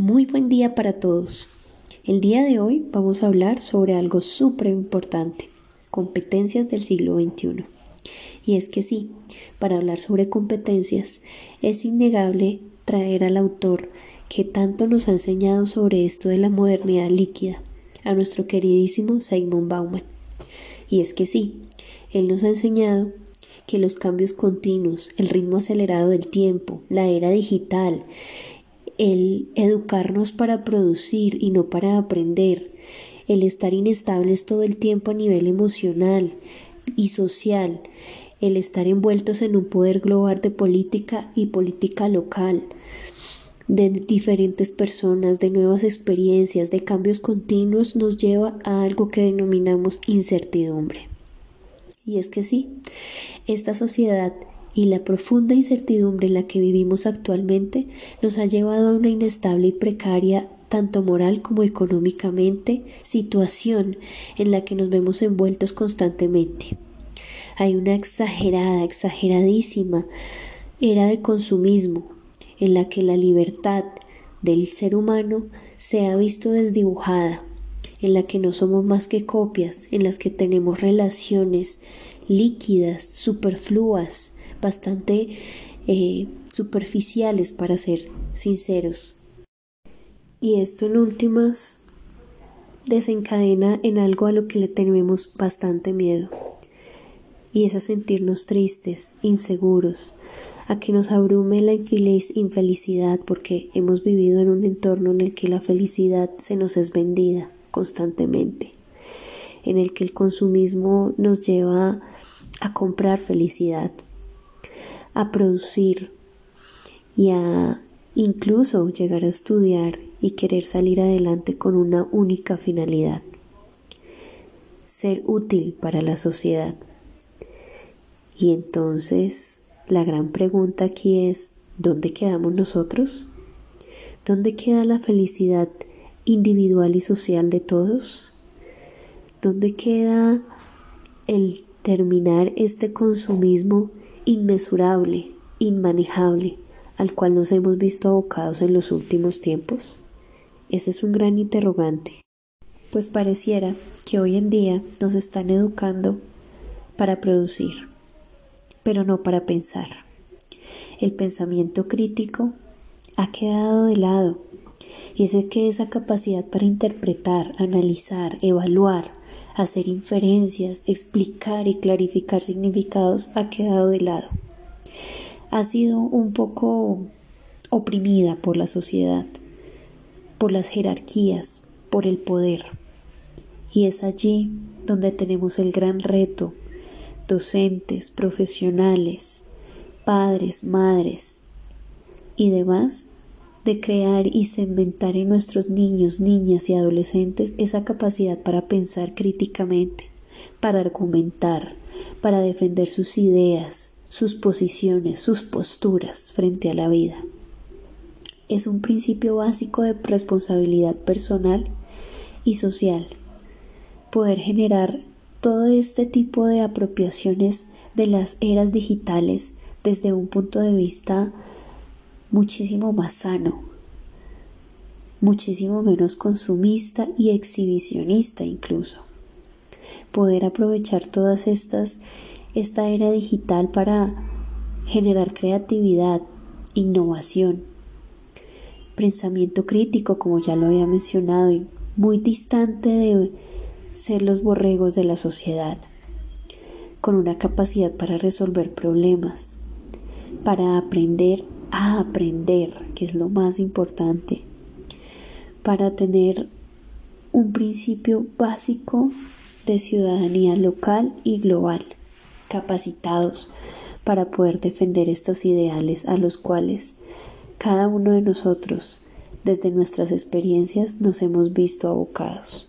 Muy buen día para todos. El día de hoy vamos a hablar sobre algo súper importante, competencias del siglo XXI. Y es que sí, para hablar sobre competencias es innegable traer al autor que tanto nos ha enseñado sobre esto de la modernidad líquida, a nuestro queridísimo Simon Bauman. Y es que sí, él nos ha enseñado que los cambios continuos, el ritmo acelerado del tiempo, la era digital, el educarnos para producir y no para aprender, el estar inestables todo el tiempo a nivel emocional y social, el estar envueltos en un poder global de política y política local, de diferentes personas, de nuevas experiencias, de cambios continuos, nos lleva a algo que denominamos incertidumbre. Y es que sí, esta sociedad y la profunda incertidumbre en la que vivimos actualmente nos ha llevado a una inestable y precaria tanto moral como económicamente, situación en la que nos vemos envueltos constantemente. Hay una exagerada, exageradísima era de consumismo en la que la libertad del ser humano se ha visto desdibujada, en la que no somos más que copias, en las que tenemos relaciones líquidas, superfluas, bastante eh, superficiales para ser sinceros. Y esto en últimas desencadena en algo a lo que le tenemos bastante miedo. Y es a sentirnos tristes, inseguros, a que nos abrume la infelicidad porque hemos vivido en un entorno en el que la felicidad se nos es vendida constantemente, en el que el consumismo nos lleva a comprar felicidad, a producir y a incluso llegar a estudiar y querer salir adelante con una única finalidad, ser útil para la sociedad. Y entonces la gran pregunta aquí es, ¿dónde quedamos nosotros? ¿Dónde queda la felicidad individual y social de todos? ¿Dónde queda el terminar este consumismo inmesurable, inmanejable, al cual nos hemos visto abocados en los últimos tiempos? Ese es un gran interrogante, pues pareciera que hoy en día nos están educando para producir, pero no para pensar. El pensamiento crítico ha quedado de lado y es que esa capacidad para interpretar, analizar, evaluar, hacer inferencias, explicar y clarificar significados ha quedado de lado. Ha sido un poco oprimida por la sociedad, por las jerarquías, por el poder. Y es allí donde tenemos el gran reto, docentes, profesionales, padres, madres y demás, de crear y cementar en nuestros niños, niñas y adolescentes esa capacidad para pensar críticamente, para argumentar, para defender sus ideas, sus posiciones, sus posturas frente a la vida. Es un principio básico de responsabilidad personal y social. Poder generar todo este tipo de apropiaciones de las eras digitales desde un punto de vista muchísimo más sano, muchísimo menos consumista y exhibicionista incluso. Poder aprovechar todas estas, esta era digital para generar creatividad, innovación, pensamiento crítico, como ya lo había mencionado, y muy distante de ser los borregos de la sociedad, con una capacidad para resolver problemas, para aprender a aprender, que es lo más importante, para tener un principio básico de ciudadanía local y global, capacitados para poder defender estos ideales a los cuales cada uno de nosotros, desde nuestras experiencias, nos hemos visto abocados.